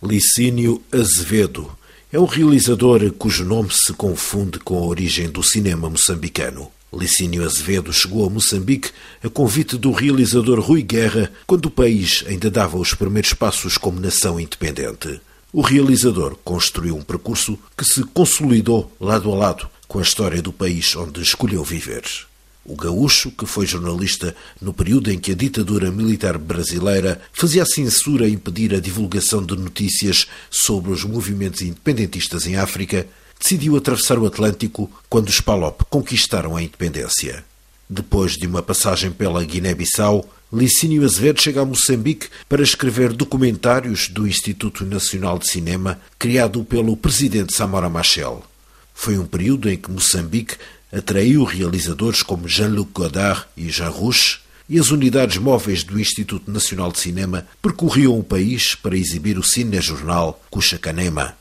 Licínio Azevedo é um realizador cujo nome se confunde com a origem do cinema moçambicano. Licínio Azevedo chegou a Moçambique a convite do realizador Rui Guerra quando o país ainda dava os primeiros passos como nação independente. O realizador construiu um percurso que se consolidou lado a lado com a história do país onde escolheu viver. O gaúcho, que foi jornalista no período em que a ditadura militar brasileira fazia a censura impedir a divulgação de notícias sobre os movimentos independentistas em África, decidiu atravessar o Atlântico quando os Palop conquistaram a independência. Depois de uma passagem pela Guiné-Bissau, Licínio Azevedo chega a Moçambique para escrever documentários do Instituto Nacional de Cinema, criado pelo presidente Samora Machel. Foi um período em que Moçambique atraiu realizadores como Jean-Luc Godard e Jean Rouche, e as unidades móveis do Instituto Nacional de Cinema percorriam o país para exibir o cinejornal Cuchacanema.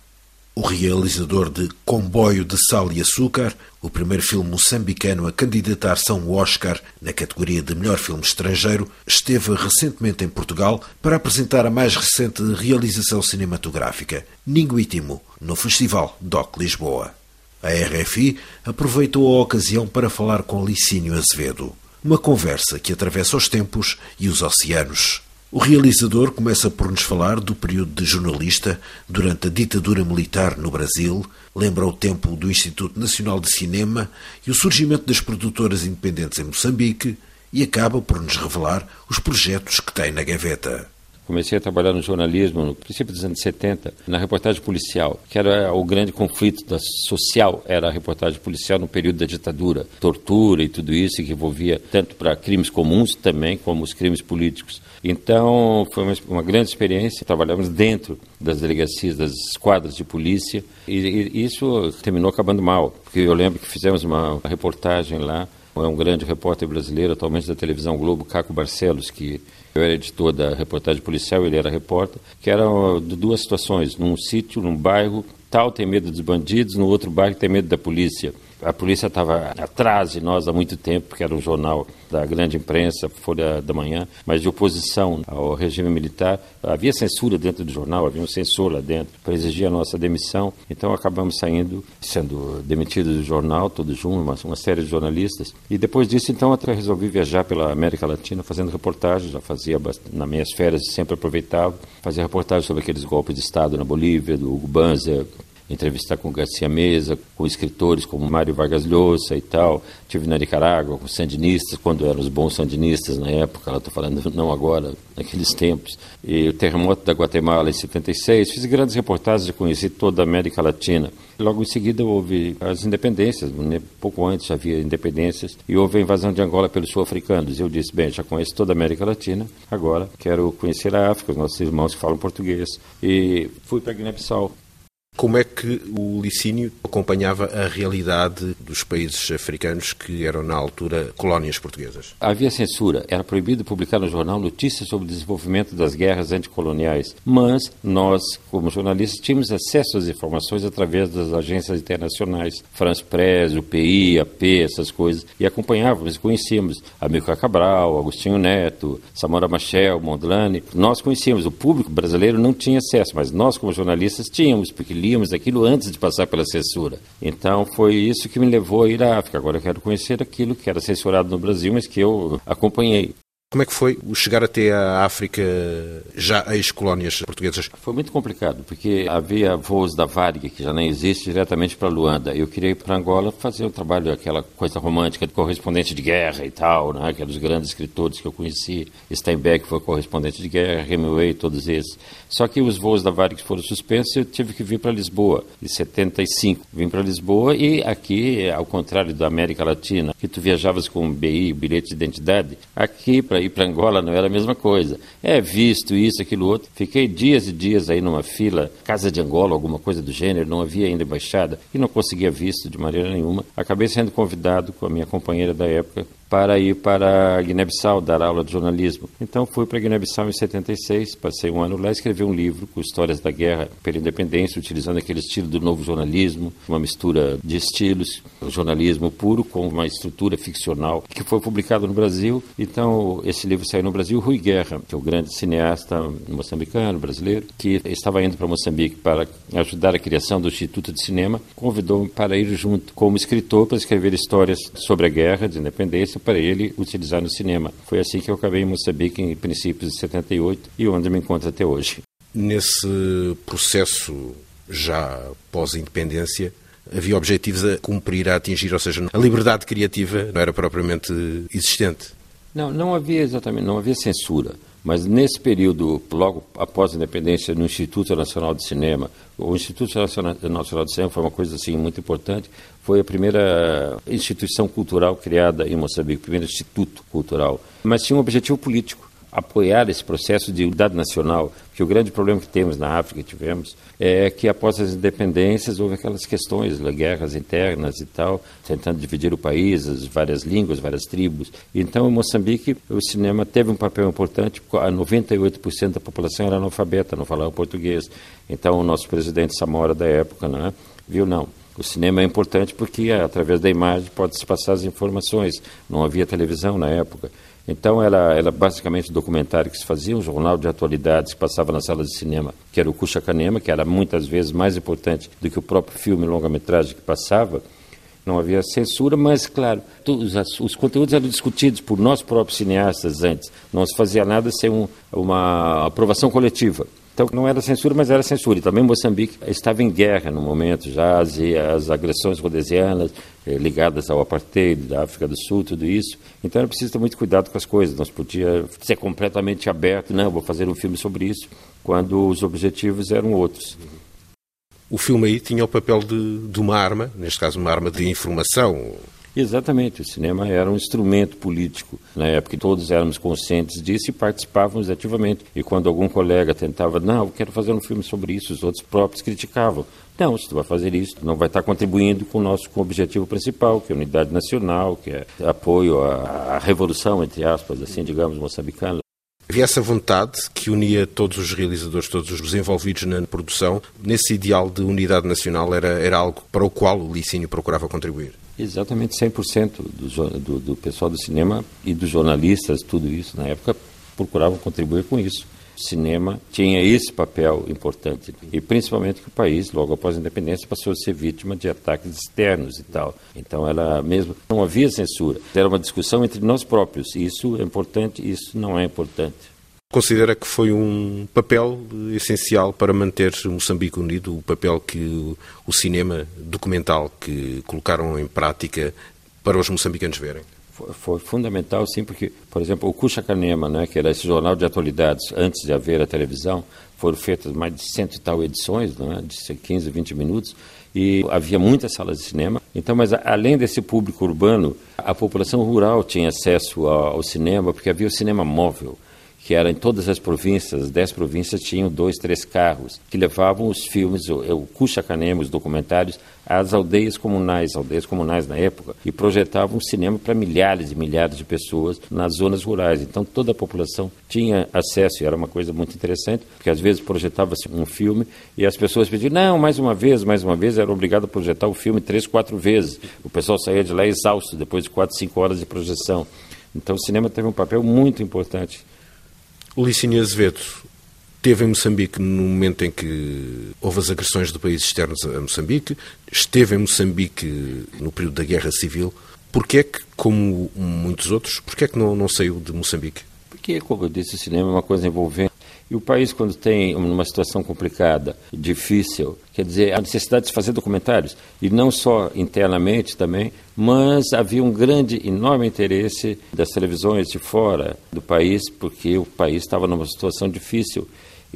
O realizador de Comboio de Sal e Açúcar, o primeiro filme moçambicano a candidatar-se a um Oscar na categoria de melhor filme estrangeiro, esteve recentemente em Portugal para apresentar a mais recente realização cinematográfica, Ninguítimo, no Festival DOC Lisboa. A RFI aproveitou a ocasião para falar com Licínio Azevedo. Uma conversa que atravessa os tempos e os oceanos. O realizador começa por nos falar do período de jornalista durante a ditadura militar no Brasil, lembra o tempo do Instituto Nacional de Cinema e o surgimento das produtoras independentes em Moçambique e acaba por nos revelar os projetos que tem na gaveta. Comecei a trabalhar no jornalismo no princípio dos anos 70, na reportagem policial, que era o grande conflito da social, era a reportagem policial no período da ditadura, tortura e tudo isso que envolvia tanto para crimes comuns também como os crimes políticos. Então foi uma, uma grande experiência. Trabalhamos dentro das delegacias, das esquadras de polícia e, e isso terminou acabando mal, porque eu lembro que fizemos uma reportagem lá é um grande repórter brasileiro, atualmente da televisão Globo, Caco Barcelos, que eu era editor da reportagem policial, ele era repórter, que eram duas situações, num sítio, num bairro, tal tem medo dos bandidos, no outro bairro tem medo da polícia. A polícia estava atrás de nós há muito tempo, porque era um jornal da grande imprensa, Folha da Manhã, mas de oposição ao regime militar. Havia censura dentro do jornal, havia um censor lá dentro para exigir a nossa demissão. Então acabamos saindo, sendo demitidos do jornal, todos juntos, uma, uma série de jornalistas. E depois disso, então, até resolvi viajar pela América Latina fazendo reportagens. Já fazia nas minhas férias, sempre aproveitava. Fazia reportagens sobre aqueles golpes de Estado na Bolívia, do Banzer, entrevistar com Garcia Mesa, com escritores como Mário Vargas Llosa e tal. Tive na Nicarágua com sandinistas, quando eram os bons sandinistas na época, estou falando não agora, naqueles tempos. E o terremoto da Guatemala em 76. Fiz grandes reportagens, conheci toda a América Latina. Logo em seguida houve as independências, né? pouco antes havia independências, e houve a invasão de Angola pelos sul-africanos. Eu disse, bem, já conheço toda a América Latina, agora quero conhecer a África, os nossos irmãos que falam português. E fui para Guiné-Bissau como é que o Licínio acompanhava a realidade dos países africanos que eram, na altura, colónias portuguesas? Havia censura. Era proibido publicar no jornal notícias sobre o desenvolvimento das guerras anticoloniais. Mas nós, como jornalistas, tínhamos acesso às informações através das agências internacionais, France Press, UPI, AP, essas coisas, e acompanhávamos e conhecíamos Amilcar Cabral, Agostinho Neto, Samora Machel, Mondlane. Nós conhecíamos. O público brasileiro não tinha acesso, mas nós, como jornalistas, tínhamos, porque líamos aquilo antes de passar pela censura. Então foi isso que me levou a ir à África. Agora eu quero conhecer aquilo que era censurado no Brasil, mas que eu acompanhei. Como é que foi o chegar até a África, já ex-colónias portuguesas? Foi muito complicado, porque havia voos da Varig, que já nem existe, diretamente para Luanda. Eu queria ir para Angola fazer o um trabalho, aquela coisa romântica de correspondente de guerra e tal, né? aqueles grandes escritores que eu conheci. Steinbeck foi correspondente de guerra, Hemingway, todos esses. Só que os voos da Varig foram suspensos e eu tive que vir para Lisboa, em 75. Vim para Lisboa e aqui, ao contrário da América Latina, que tu viajavas com BI, bilhete de identidade, aqui para ir para Angola não era a mesma coisa. É visto isso, aquilo outro. Fiquei dias e dias aí numa fila, Casa de Angola, alguma coisa do gênero, não havia ainda embaixada e não conseguia visto de maneira nenhuma. Acabei sendo convidado com a minha companheira da época para ir para Guiné-Bissau dar aula de jornalismo. Então fui para Guiné-Bissau em 76, passei um ano lá, escrevi um livro com histórias da guerra pela independência, utilizando aquele estilo do novo jornalismo, uma mistura de estilos, jornalismo puro com uma estrutura ficcional, que foi publicado no Brasil. Então esse livro saiu no Brasil. Rui Guerra, que é o grande cineasta moçambicano, brasileiro, que estava indo para Moçambique para ajudar a criação do Instituto de Cinema, convidou-me para ir junto como escritor para escrever histórias sobre a guerra de independência para ele utilizar no cinema. Foi assim que eu acabei em Moçambique em princípios de 78 e onde me encontro até hoje. Nesse processo já pós-independência, havia objetivos a cumprir, a atingir, ou seja, a liberdade criativa não era propriamente existente. Não, não havia exatamente, não havia censura. Mas nesse período, logo após a independência, no Instituto Nacional de Cinema, o Instituto Nacional de Cinema foi uma coisa assim muito importante. Foi a primeira instituição cultural criada em Moçambique, o primeiro instituto cultural. Mas tinha um objetivo político apoiar esse processo de unidade nacional, que o grande problema que temos na África, tivemos, é que após as independências houve aquelas questões, guerras internas e tal, tentando dividir o país, as várias línguas, várias tribos. Então, em Moçambique, o cinema teve um papel importante, 98% da população era analfabeta, não falava português. Então, o nosso presidente Samora da época, né, viu, não, o cinema é importante porque, através da imagem, pode-se passar as informações. Não havia televisão na época. Então, era, era basicamente um documentário que se fazia, um jornal de atualidades que passava na sala de cinema, que era o Cuxa Canema, que era muitas vezes mais importante do que o próprio filme longa-metragem que passava. Não havia censura, mas, claro, todos os conteúdos eram discutidos por nós próprios cineastas antes. Não se fazia nada sem um, uma aprovação coletiva. Então não era censura, mas era censura. E também Moçambique estava em guerra no momento, já as, as agressões rhodesianas eh, ligadas ao apartheid da África do Sul, tudo isso. Então era preciso ter muito cuidado com as coisas. Não se podia ser completamente aberto, não, vou fazer um filme sobre isso, quando os objetivos eram outros. O filme aí tinha o papel de, de uma arma, neste caso uma arma de informação, Exatamente, o cinema era um instrumento político na época, todos éramos conscientes disso e participávamos ativamente. E quando algum colega tentava, não, eu quero fazer um filme sobre isso, os outros próprios criticavam. Não, se tu vai fazer isso, não vai estar contribuindo com o nosso objetivo principal, que é a unidade nacional, que é apoio à, à revolução, entre aspas, assim, digamos, moçambicana. Havia essa vontade que unia todos os realizadores, todos os envolvidos na produção. Nesse ideal de unidade nacional era, era algo para o qual o Licínio procurava contribuir. Exatamente 100% do, do, do pessoal do cinema e dos jornalistas, tudo isso, na época, procuravam contribuir com isso. O cinema tinha esse papel importante. E principalmente que o país, logo após a independência, passou a ser vítima de ataques externos e tal. Então, ela mesmo não havia censura. Era uma discussão entre nós próprios. Isso é importante, isso não é importante. Considera que foi um papel essencial para manter Moçambique unido, o papel que o cinema documental que colocaram em prática para os moçambicanos verem? Foi, fundamental, sim, porque, por exemplo, o Cuxa Canema, né, que era esse jornal de atualidades antes de haver a televisão, foram feitas mais de cento e tal edições, né, de 15, 20 minutos, e havia muitas salas de cinema. Então, mas além desse público urbano, a população rural tinha acesso ao cinema, porque havia o cinema móvel que era em todas as províncias, as dez províncias tinham dois, três carros, que levavam os filmes, o, o Cuxa-Canema, os documentários, às aldeias comunais, aldeias comunais na época, e projetavam cinema para milhares e milhares de pessoas nas zonas rurais. Então toda a população tinha acesso, e era uma coisa muito interessante, porque às vezes projetava-se um filme e as pessoas pediam, não, mais uma vez, mais uma vez, era obrigado a projetar o filme três, quatro vezes. O pessoal saía de lá exausto, depois de quatro, cinco horas de projeção. Então o cinema teve um papel muito importante Licínio Azevedo esteve em Moçambique no momento em que houve as agressões de países externos a Moçambique, esteve em Moçambique no período da Guerra Civil. Porquê é que, como muitos outros, porquê é que não, não saiu de Moçambique? Porque, como eu disse, o cinema é uma coisa envolvente e o país, quando tem uma situação complicada, difícil, quer dizer, a necessidade de fazer documentários, e não só internamente também, mas havia um grande, enorme interesse das televisões de fora do país, porque o país estava numa situação difícil.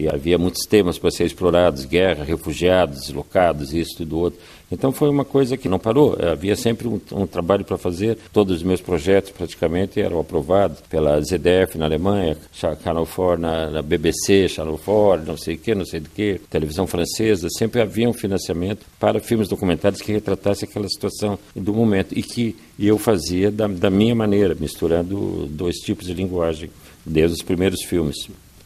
E havia muitos temas para ser explorados, guerra, refugiados, deslocados, isso, tudo outro. Então foi uma coisa que não parou, havia sempre um, um trabalho para fazer, todos os meus projetos praticamente eram aprovados pela ZDF na Alemanha, Channel 4 na, na BBC, Channel 4, não sei o que, não sei do que, televisão francesa, sempre havia um financiamento para filmes documentários que retratassem aquela situação do momento e que eu fazia da, da minha maneira, misturando dois tipos de linguagem, desde os primeiros filmes.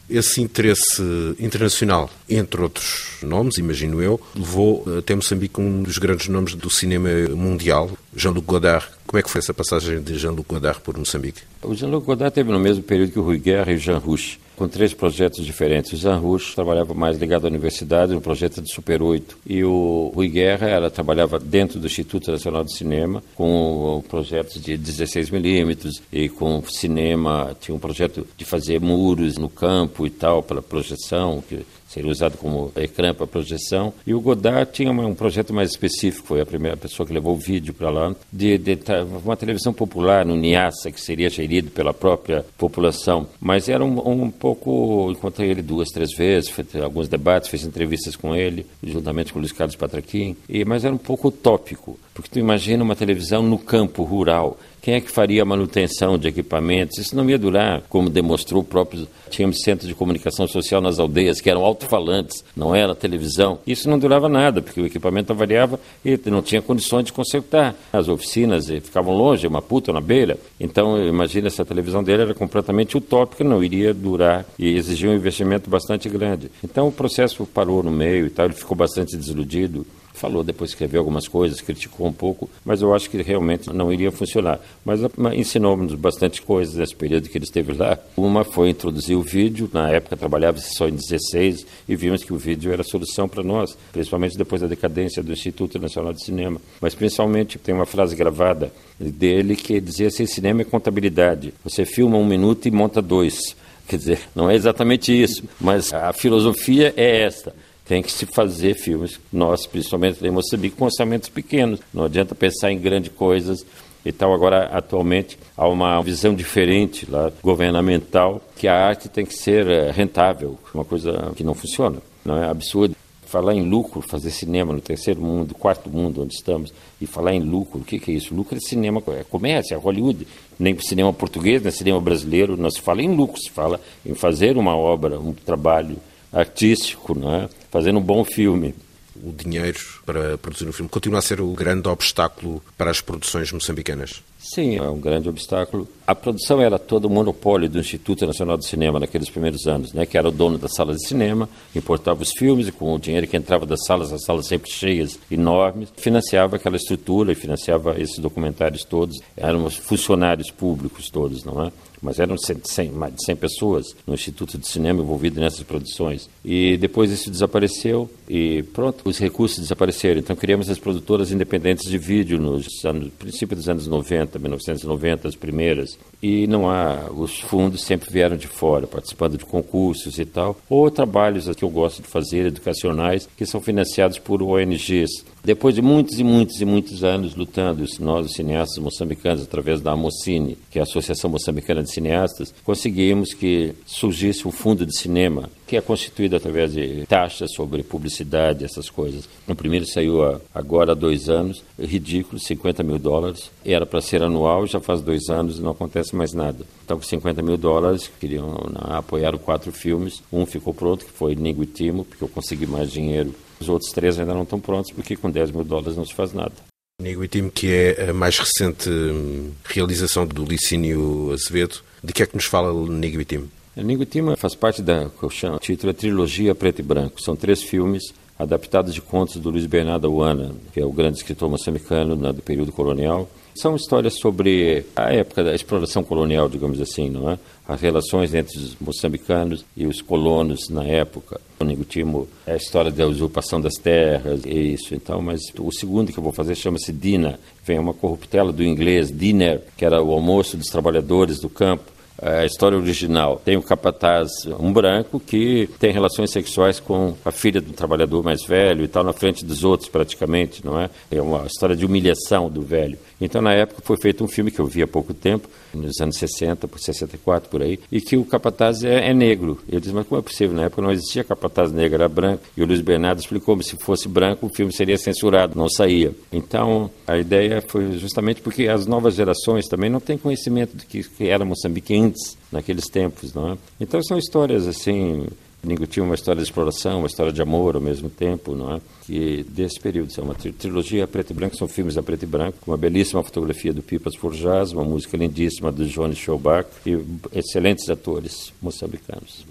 Esse interesse internacional, entre outros nomes, imagino eu, levou até Moçambique um dos grandes nomes do cinema mundial, Jean-Luc Godard. Como é que foi essa passagem de Jean-Luc Godard por Moçambique? O Jean-Luc Godard teve no mesmo período que o Rui Guerra e o Jean Rouch com três projetos diferentes. O Jean Rouch trabalhava mais ligado à universidade, no projeto de Super 8. E o Rui Guerra, ela trabalhava dentro do Instituto Nacional de Cinema, com projetos de 16 milímetros e com cinema, tinha um projeto de fazer muros no campo e tal, para projeção, que seria usado como ecrã para projeção. E o Godard tinha um projeto mais específico, foi a primeira pessoa que levou o vídeo para lá, de, de, uma televisão popular no Niassa, que seria gerido pela própria população. Mas era um, um pouco. Encontrei ele duas, três vezes, fiz alguns debates, fiz entrevistas com ele, juntamente com o Luiz Carlos Patraquim, e, mas era um pouco utópico, porque tu imagina uma televisão no campo rural quem é que faria a manutenção de equipamentos? Isso não ia durar, como demonstrou o próprio. Tínhamos centros de comunicação social nas aldeias, que eram alto-falantes, não era televisão. Isso não durava nada, porque o equipamento variava e não tinha condições de consertar. As oficinas eh, ficavam longe, uma puta na beira. Então, imagina, essa televisão dele era completamente utópica, não iria durar e exigia um investimento bastante grande. Então, o processo parou no meio e tal, ele ficou bastante desiludido falou, depois escreveu algumas coisas, criticou um pouco, mas eu acho que realmente não iria funcionar. Mas ensinou-nos bastante coisas nesse período que ele esteve lá. Uma foi introduzir o vídeo, na época trabalhava-se só em 16 e vimos que o vídeo era a solução para nós, principalmente depois da decadência do Instituto Nacional de Cinema. Mas principalmente tem uma frase gravada dele que dizia assim, cinema é contabilidade. Você filma um minuto e monta dois. Quer dizer, não é exatamente isso, mas a filosofia é esta tem que se fazer filmes, nós, principalmente em Moçambique, com orçamentos pequenos. Não adianta pensar em grandes coisas e tal. Agora, atualmente, há uma visão diferente lá, governamental, que a arte tem que ser eh, rentável, uma coisa que não funciona. Não é absurdo. Falar em lucro, fazer cinema no terceiro mundo, quarto mundo onde estamos, e falar em lucro, o que, que é isso? Lucro é cinema, é comércio, é Hollywood. Nem cinema português, nem cinema brasileiro, não se fala em lucro, se fala em fazer uma obra, um trabalho artístico, não é? Fazendo um bom filme. O dinheiro para produzir um filme continua a ser o grande obstáculo para as produções moçambicanas? Sim, é um grande obstáculo. A produção era todo o monopólio do Instituto Nacional de Cinema naqueles primeiros anos, né, que era o dono das salas de cinema, importava os filmes e com o dinheiro que entrava das salas, as salas sempre cheias, enormes, financiava aquela estrutura e financiava esses documentários todos. Eram funcionários públicos todos, não é? mas eram 100, mais de 100 pessoas no Instituto de Cinema envolvido nessas produções. E depois isso desapareceu e pronto, os recursos desapareceram. Então criamos as produtoras independentes de vídeo nos anos, princípio dos anos 90, 1990, as primeiras. E não há, os fundos sempre vieram de fora, participando de concursos e tal, ou trabalhos que eu gosto de fazer, educacionais, que são financiados por ONGs. Depois de muitos e muitos e muitos anos lutando, nós, os cineastas moçambicanos, através da AMOCINE, que é a Associação Moçambicana de Cineastas, conseguimos que surgisse um fundo de cinema, que é constituído através de taxas sobre publicidade, essas coisas. O primeiro saiu agora há dois anos, ridículo, 50 mil dólares. Era para ser anual, já faz dois anos e não acontece mais nada. Então, com 50 mil dólares, queriam né, apoiar quatro filmes. Um ficou pronto, que foi e Timo, porque eu consegui mais dinheiro os outros três ainda não estão prontos porque com 10 mil dólares não se faz nada. E Time, que é a mais recente hum, realização do Licínio Azevedo. De que é que nos fala e Time? Nigo e Time faz parte da, que eu chamo, o título é Trilogia Preto e Branco. São três filmes adaptados de contos do Luiz Bernardo Uana, que é o grande escritor moçambicano né, do período colonial. São histórias sobre a época da exploração colonial, digamos assim, não é? As relações entre os moçambicanos e os colonos na época. O Nigutimo é a história da usurpação das terras, é isso. Então, mas o segundo que eu vou fazer chama-se Dina. Vem uma corruptela do inglês, dinner, que era o almoço dos trabalhadores do campo a história original. Tem o capataz, um branco, que tem relações sexuais com a filha do trabalhador mais velho e tal, na frente dos outros, praticamente, não é? É uma história de humilhação do velho. Então, na época, foi feito um filme que eu vi há pouco tempo, nos anos 60, por 64, por aí, e que o capataz é, é negro. Ele diz, mas como é possível? Na época não existia capataz negro, era branco. E o Luiz Bernardo explicou, se fosse branco, o filme seria censurado, não saía. Então, a ideia foi justamente porque as novas gerações também não têm conhecimento do que, que era Moçambique naqueles tempos, não é? Então, são histórias, assim, Ningo tinha uma história de exploração, uma história de amor ao mesmo tempo, não é? Que desse período, é uma trilogia preto e branco, são filmes a preto e branco, uma belíssima fotografia do Pipas Forjaz, uma música lindíssima do Johnny Schobach e excelentes atores moçambicanos.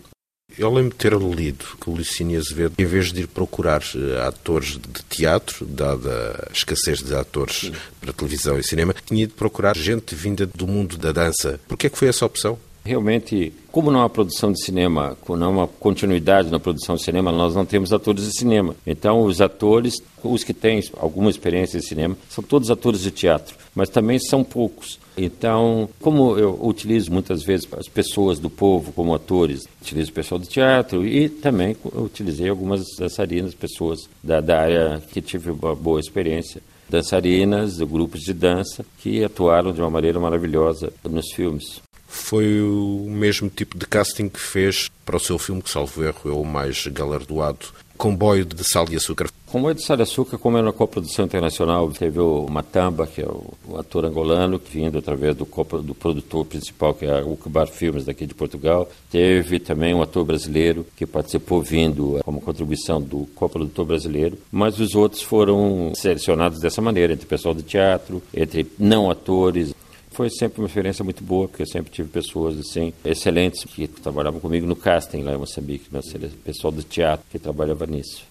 Eu lembro de ter lido que o Licínio Azevedo, em vez de ir procurar uh, atores de teatro, dada a escassez de atores Sim. para televisão e cinema, tinha ido procurar gente vinda do mundo da dança. Por que é que foi essa opção? Realmente, como não há produção de cinema, não há continuidade na produção de cinema, nós não temos atores de cinema. Então, os atores, os que têm alguma experiência de cinema, são todos atores de teatro, mas também são poucos. Então, como eu utilizo muitas vezes as pessoas do povo como atores, utilizo o pessoal do teatro e também utilizei algumas dançarinas, pessoas da, da área que tive uma boa experiência dançarinas, grupos de dança, que atuaram de uma maneira maravilhosa nos filmes foi o mesmo tipo de casting que fez para o seu filme, que salvo erro é o mais galardoado, Comboio de Sal e Açúcar. Comboio de Sal e Açúcar, como é uma coprodução internacional, teve o Matamba, que é o ator angolano, vindo através do, do produtor principal, que é o Cubar Filmes, daqui de Portugal. Teve também um ator brasileiro, que participou vindo como contribuição do coprodutor brasileiro, mas os outros foram selecionados dessa maneira, entre pessoal de teatro, entre não atores, foi sempre uma experiência muito boa, porque eu sempre tive pessoas assim excelentes que trabalhavam comigo no casting lá em Moçambique, né? pessoal do teatro que trabalhava nisso.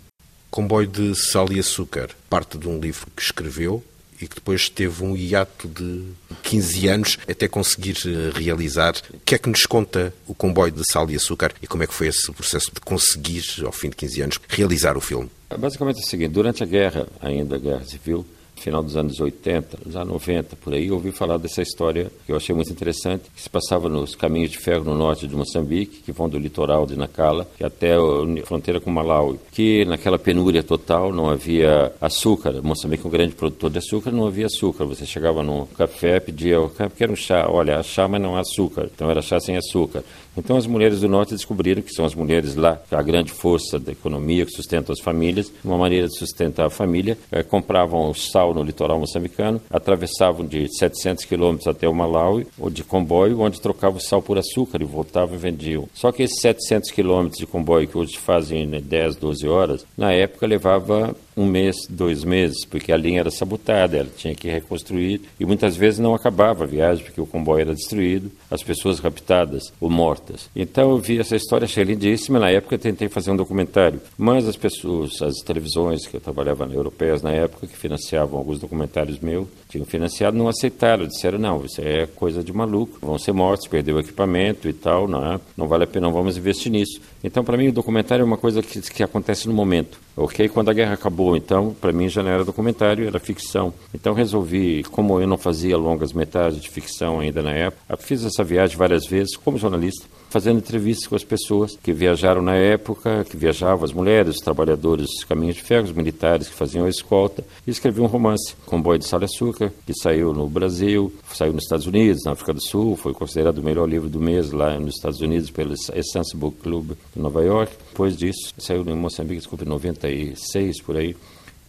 Comboio de Sal e Açúcar, parte de um livro que escreveu e que depois teve um hiato de 15 anos até conseguir eh, realizar. O que é que nos conta o Comboio de Sal e Açúcar e como é que foi esse processo de conseguir, ao fim de 15 anos, realizar o filme? Basicamente é o seguinte, durante a guerra, ainda a guerra civil, final dos anos 80, já anos 90, por aí, ouvi falar dessa história que eu achei muito interessante, que se passava nos caminhos de ferro no norte de Moçambique, que vão do litoral de Nacala até a fronteira com Malawi, que naquela penúria total não havia açúcar. Moçambique é um grande produtor de açúcar, não havia açúcar. Você chegava num café, pedia, quero um chá, olha, chá, mas não há açúcar. Então era chá sem açúcar. Então as mulheres do norte descobriram que são as mulheres lá, a grande força da economia que sustenta as famílias, uma maneira de sustentar a família, é, compravam o sal no litoral moçambicano, atravessavam de 700 quilômetros até o Malawi, ou de comboio, onde trocavam sal por açúcar e voltavam e vendiam. Só que esses 700 quilômetros de comboio que hoje fazem 10, 12 horas, na época levava um mês, dois meses, porque a linha era sabotada, ela tinha que reconstruir e muitas vezes não acabava a viagem porque o comboio era destruído, as pessoas raptadas ou mortas. Então eu vi essa história, achei lindíssima. Na época eu tentei fazer um documentário, mas as pessoas, as televisões que eu trabalhava na europeias na época, que financiavam alguns documentários meus, tinham financiado, não aceitaram, disseram não, isso é coisa de maluco, vão ser mortos, perdeu o equipamento e tal, não, é? não vale a pena, não vamos investir nisso. Então para mim o documentário é uma coisa que, que acontece no momento. Ok, quando a guerra acabou, então, para mim já não era documentário, era ficção. Então resolvi, como eu não fazia longas metragens de ficção ainda na época, fiz essa viagem várias vezes como jornalista fazendo entrevistas com as pessoas que viajaram na época, que viajavam, as mulheres, os trabalhadores dos caminhos de ferro, os militares que faziam a escolta, e escrevi um romance, Comboio de Sal e Açúcar, que saiu no Brasil, saiu nos Estados Unidos, na África do Sul, foi considerado o melhor livro do mês lá nos Estados Unidos pelo Essence Book Club de Nova York. Depois disso, saiu em Moçambique, desculpa, em 96, por aí.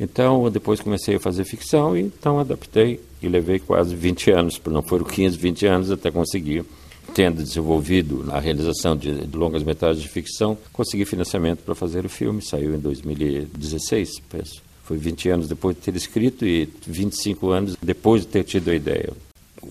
Então, depois comecei a fazer ficção e então adaptei e levei quase 20 anos, não foram 15, 20 anos até conseguir tendo desenvolvido a realização de, longas metragens de ficção, consegui financiamento para fazer o filme. Saiu em 2016, penso. Foi 20 anos depois de ter escrito e 25 anos depois de ter tido a ideia.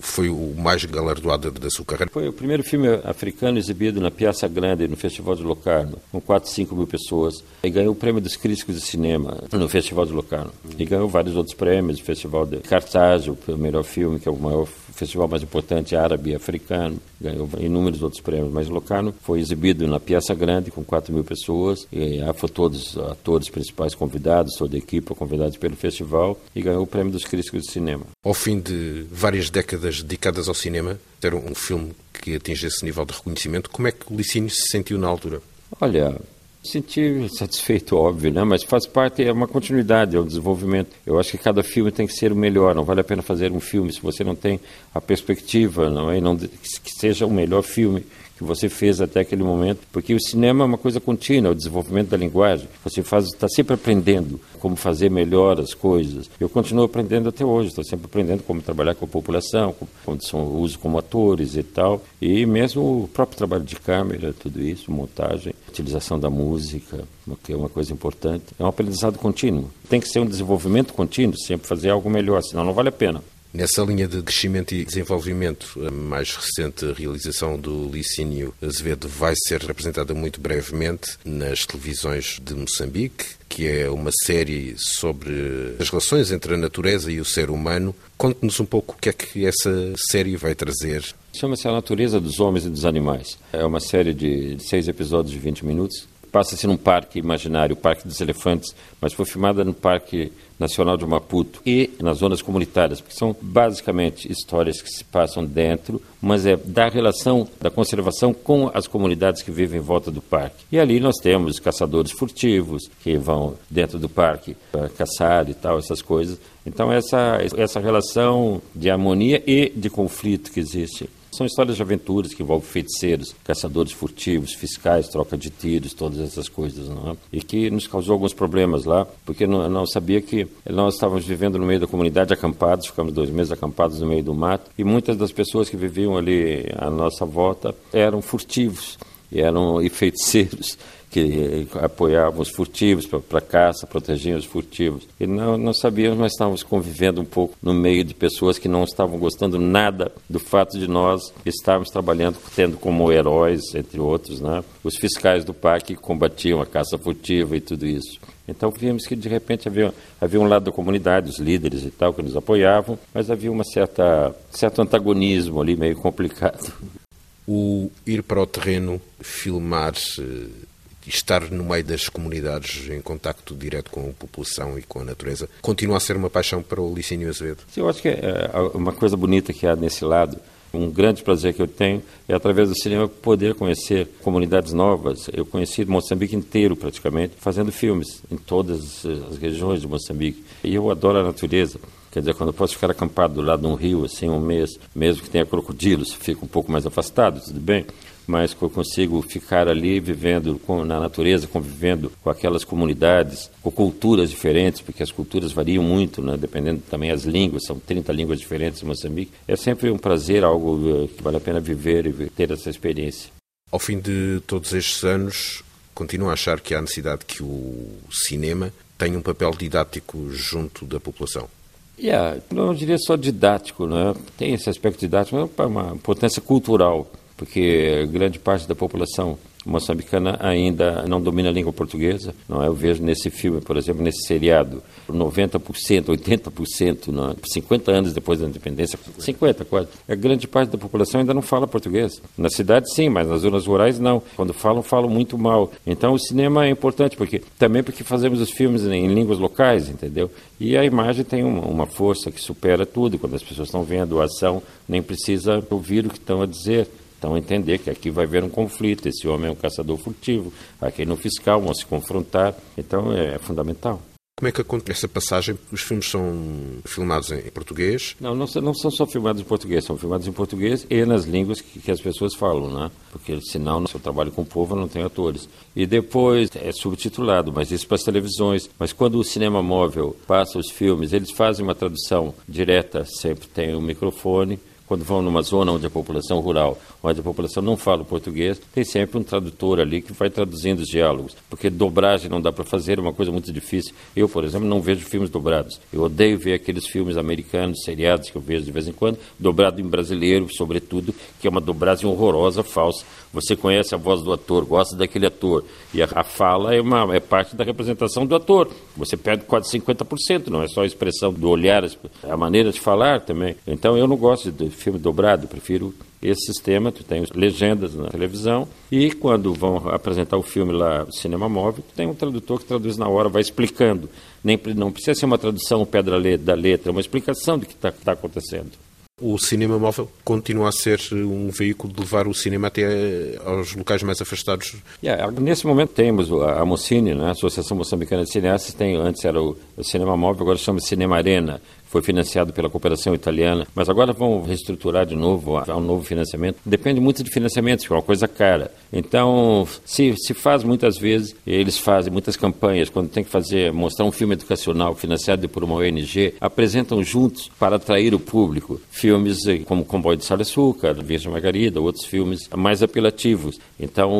Foi o mais galardoado da sua carreira? Foi o primeiro filme africano exibido na Piazza Grande, no Festival de Locarno, com 4, 5 mil pessoas. E ganhou o prêmio dos críticos de cinema no Festival de Locarno. E ganhou vários outros prêmios, o Festival de Cartaz, o melhor filme, que é o maior festival mais importante árabe e africano, ganhou inúmeros outros prêmios, mas Locarno foi exibido na Piazza Grande com 4 mil pessoas, e foi todos atores principais convidados, toda a equipe convidados pelo festival, e ganhou o prêmio dos críticos de cinema. Ao fim de várias décadas dedicadas ao cinema, ter um filme que atinge esse nível de reconhecimento, como é que o Licínio se sentiu na altura? Olha, Senti satisfeito, óbvio, né? mas faz parte, é uma continuidade, é um desenvolvimento. Eu acho que cada filme tem que ser o melhor, não vale a pena fazer um filme se você não tem a perspectiva, não é? Não, que seja o melhor filme que você fez até aquele momento, porque o cinema é uma coisa contínua, o desenvolvimento da linguagem. Você faz, está sempre aprendendo como fazer melhor as coisas. Eu continuo aprendendo até hoje, estou sempre aprendendo como trabalhar com a população, como são uso como atores e tal, e mesmo o próprio trabalho de câmera, tudo isso, montagem, utilização da música, que é uma coisa importante. É um aprendizado contínuo. Tem que ser um desenvolvimento contínuo, sempre fazer algo melhor, senão não vale a pena. Nessa linha de crescimento e desenvolvimento, a mais recente realização do Licínio Azevedo vai ser representada muito brevemente nas televisões de Moçambique, que é uma série sobre as relações entre a natureza e o ser humano. Conte-nos um pouco o que é que essa série vai trazer. Chama-se A Natureza dos Homens e dos Animais. É uma série de seis episódios de 20 minutos passa-se num parque imaginário, o Parque dos Elefantes, mas foi filmada no Parque Nacional de Maputo e nas zonas comunitárias, porque são basicamente histórias que se passam dentro, mas é da relação da conservação com as comunidades que vivem em volta do parque. E ali nós temos caçadores furtivos que vão dentro do parque para caçar e tal, essas coisas. Então essa essa relação de harmonia e de conflito que existe são histórias de aventuras que envolvem feiticeiros, caçadores furtivos, fiscais, troca de tiros, todas essas coisas, não é? E que nos causou alguns problemas lá, porque não, não sabia que nós estávamos vivendo no meio da comunidade, acampados, ficamos dois meses acampados no meio do mato, e muitas das pessoas que viviam ali à nossa volta eram furtivos, eram e feiticeiros que apoiavam os furtivos para caça, protegiam os furtivos. E não, não sabíamos, mas estávamos convivendo um pouco no meio de pessoas que não estavam gostando nada do fato de nós estarmos trabalhando, tendo como heróis, entre outros, né, os fiscais do parque que combatiam a caça furtiva e tudo isso. Então vimos que de repente havia, havia um lado da comunidade, os líderes e tal, que nos apoiavam, mas havia uma certa certo antagonismo ali meio complicado. O ir para o terreno, filmar estar no meio das comunidades, em contacto direto com a população e com a natureza, continua a ser uma paixão para o Licínio Azevedo? Sim, eu acho que é, uma coisa bonita que há nesse lado um grande prazer que eu tenho é, através do cinema, poder conhecer comunidades novas. Eu conheci Moçambique inteiro, praticamente, fazendo filmes em todas as regiões de Moçambique. E eu adoro a natureza. Quer dizer, quando eu posso ficar acampado do lado de um rio, assim, um mês, mesmo que tenha crocodilos, fico um pouco mais afastado, tudo bem mas que eu consigo ficar ali vivendo com, na natureza, convivendo com aquelas comunidades, com culturas diferentes, porque as culturas variam muito, né, dependendo também as línguas, são 30 línguas diferentes em Moçambique. É sempre um prazer, algo eh, que vale a pena viver e ter essa experiência. Ao fim de todos estes anos, continuo a achar que há necessidade que o cinema tenha um papel didático junto da população. Yeah, não diria só didático, né? tem esse aspecto didático, mas é uma importância cultural porque grande parte da população moçambicana ainda não domina a língua portuguesa. Não é? Eu vejo nesse filme, por exemplo, nesse seriado, 90%, 80%, não é? 50 anos depois da independência, 50 quase. A grande parte da população ainda não fala português. Na cidade sim, mas nas zonas rurais não. Quando falam, falam muito mal. Então o cinema é importante porque também porque fazemos os filmes em línguas locais, entendeu? E a imagem tem uma, uma força que supera tudo. Quando as pessoas estão vendo a ação, nem precisa ouvir o que estão a dizer. Então, entender que aqui vai haver um conflito, esse homem é um caçador furtivo, aqui no fiscal vão se confrontar, então é, é fundamental. Como é que acontece essa passagem? Os filmes são filmados em português? Não, não, não, são só filmados em português, são filmados em português e nas línguas que, que as pessoas falam, né? Porque senão, no seu trabalho com o povo, não tem atores. E depois é subtitulado, mas isso para as televisões. Mas quando o cinema móvel passa os filmes, eles fazem uma tradução direta, sempre tem um microfone quando vão numa zona onde a população rural, onde a população não fala português, tem sempre um tradutor ali que vai traduzindo os diálogos, porque dobragem não dá para fazer, é uma coisa muito difícil. Eu, por exemplo, não vejo filmes dobrados. Eu odeio ver aqueles filmes americanos, seriados que eu vejo de vez em quando, dobrado em brasileiro, sobretudo, que é uma dobragem horrorosa, falsa. Você conhece a voz do ator, gosta daquele ator, e a, a fala é, uma, é parte da representação do ator. Você perde quase 50%, não é só a expressão do olhar, a maneira de falar também. Então eu não gosto de filme dobrado, prefiro esse sistema, tu tem legendas na televisão e quando vão apresentar o filme lá no cinema móvel, tem um tradutor que traduz na hora, vai explicando. Nem, não precisa ser uma tradução pedra da letra, é uma explicação do que está tá acontecendo. O cinema móvel continua a ser um veículo de levar o cinema até aos locais mais afastados? Yeah, nesse momento temos a Mocine, né, a Associação Moçambicana de Cineastas, tem, antes era o, o Cinema Móvel, agora chama Cinema Arena, foi financiado pela cooperação italiana, mas agora vão reestruturar de novo, há um novo financiamento. Depende muito de financiamento, é uma coisa cara. Então, se, se faz muitas vezes, eles fazem muitas campanhas, quando tem que fazer, mostrar um filme educacional financiado por uma ONG, apresentam juntos para atrair o público filmes eh, como Comboio de Sal e Açúcar, Virgem Margarida, outros filmes mais apelativos. Então,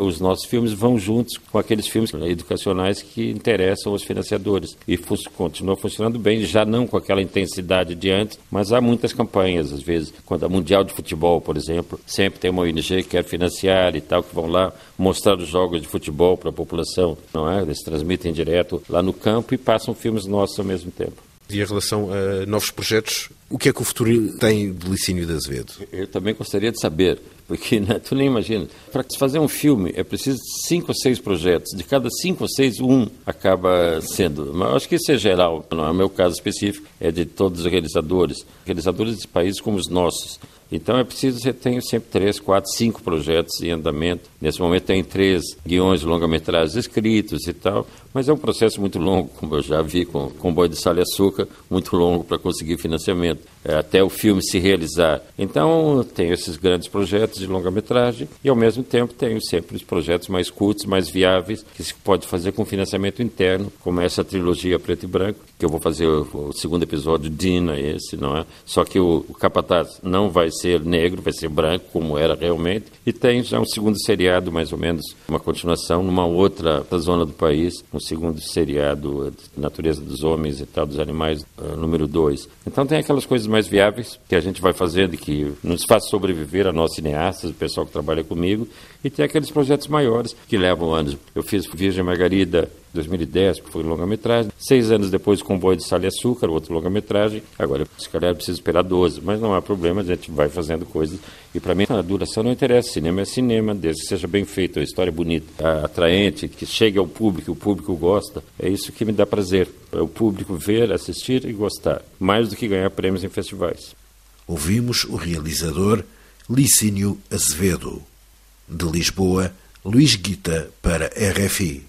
os nossos filmes vão juntos com aqueles filmes educacionais que interessam os financiadores. E continua funcionando bem, já não com aquela aquela intensidade de antes, mas há muitas campanhas, às vezes, quando a Mundial de Futebol, por exemplo, sempre tem uma ONG que quer financiar e tal, que vão lá mostrar os jogos de futebol para a população, não é? Eles transmitem direto lá no campo e passam filmes nossos ao mesmo tempo. E em relação a novos projetos, o que é que o futuro tem de Licínio de Azevedo? Eu também gostaria de saber, porque né, tu nem imagina. Para fazer um filme é preciso cinco ou seis projetos. De cada cinco ou seis, um acaba sendo. Mas acho que isso é geral. Não é o meu caso específico, é de todos os realizadores. Realizadores de países como os nossos. Então é preciso você tenha sempre três, quatro, cinco projetos em andamento. Nesse momento tem três guiões longa-metragens escritos e tal, mas é um processo muito longo, como eu já vi com, com Boi de Sal e Açúcar, muito longo para conseguir financiamento, é, até o filme se realizar. Então tenho esses grandes projetos de longa-metragem e ao mesmo tempo tenho sempre os projetos mais curtos, mais viáveis, que se pode fazer com financiamento interno, como essa trilogia preto e branco, que eu vou fazer o, o segundo episódio, Dina, esse, não é? Só que o, o Capataz não vai ser negro, vai ser branco, como era realmente. E tem já um segundo seriado, mais ou menos, uma continuação, numa outra zona do país, um segundo seriado, Natureza dos Homens e tal, dos Animais, uh, número 2. Então tem aquelas coisas mais viáveis que a gente vai fazendo e que nos faz sobreviver a nós cineastas, o pessoal que trabalha comigo, e tem aqueles projetos maiores que levam anos. Eu fiz Virgem Margarida 2010, que foi longa-metragem. Seis anos depois, Comboio de Sal e Açúcar, outro longa-metragem. Agora, se calhar, preciso esperar 12, mas não há problema, a gente vai fazendo coisas. E para mim, a duração não interessa. Cinema é cinema, desde que seja bem feito, a história bonita, atraente, que chegue ao público, o público gosta. É isso que me dá prazer, para o público ver, assistir e gostar, mais do que ganhar prêmios em festivais. Ouvimos o realizador Licínio Azevedo. De Lisboa, Luís Guita para RFI.